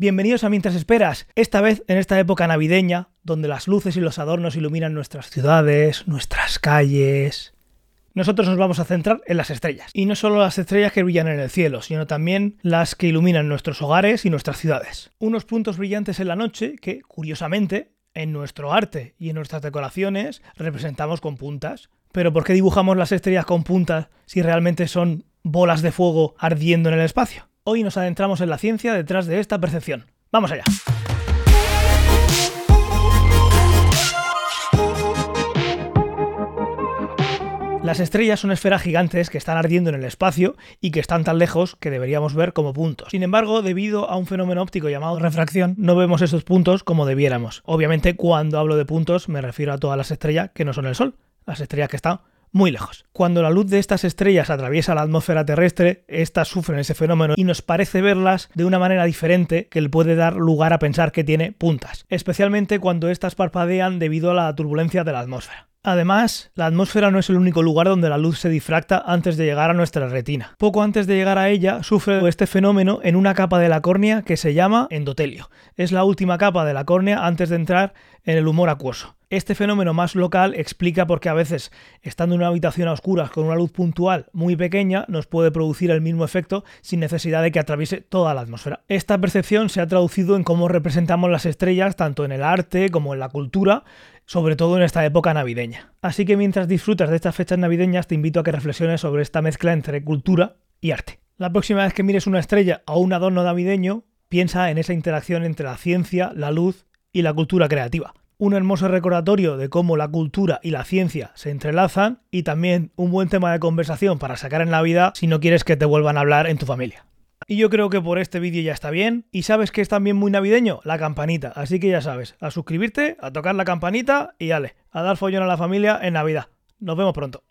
Bienvenidos a Mientras Esperas, esta vez en esta época navideña, donde las luces y los adornos iluminan nuestras ciudades, nuestras calles. Nosotros nos vamos a centrar en las estrellas. Y no solo las estrellas que brillan en el cielo, sino también las que iluminan nuestros hogares y nuestras ciudades. Unos puntos brillantes en la noche que, curiosamente, en nuestro arte y en nuestras decoraciones representamos con puntas. Pero ¿por qué dibujamos las estrellas con puntas si realmente son bolas de fuego ardiendo en el espacio? Hoy nos adentramos en la ciencia detrás de esta percepción. ¡Vamos allá! Las estrellas son esferas gigantes que están ardiendo en el espacio y que están tan lejos que deberíamos ver como puntos. Sin embargo, debido a un fenómeno óptico llamado refracción, no vemos esos puntos como debiéramos. Obviamente, cuando hablo de puntos me refiero a todas las estrellas que no son el Sol, las estrellas que están muy lejos. Cuando la luz de estas estrellas atraviesa la atmósfera terrestre, estas sufren ese fenómeno y nos parece verlas de una manera diferente que le puede dar lugar a pensar que tiene puntas, especialmente cuando estas parpadean debido a la turbulencia de la atmósfera. Además, la atmósfera no es el único lugar donde la luz se difracta antes de llegar a nuestra retina. Poco antes de llegar a ella, sufre este fenómeno en una capa de la córnea que se llama endotelio. Es la última capa de la córnea antes de entrar en el humor acuoso. Este fenómeno más local explica por qué a veces, estando en una habitación a oscuras con una luz puntual muy pequeña, nos puede producir el mismo efecto sin necesidad de que atraviese toda la atmósfera. Esta percepción se ha traducido en cómo representamos las estrellas tanto en el arte como en la cultura, sobre todo en esta época navideña. Así que mientras disfrutas de estas fechas navideñas, te invito a que reflexiones sobre esta mezcla entre cultura y arte. La próxima vez que mires una estrella o un adorno navideño, piensa en esa interacción entre la ciencia, la luz y la cultura creativa un hermoso recordatorio de cómo la cultura y la ciencia se entrelazan y también un buen tema de conversación para sacar en la vida si no quieres que te vuelvan a hablar en tu familia. Y yo creo que por este vídeo ya está bien. Y sabes que es también muy navideño, la campanita. Así que ya sabes, a suscribirte, a tocar la campanita y ale, a dar follón a la familia en Navidad. Nos vemos pronto.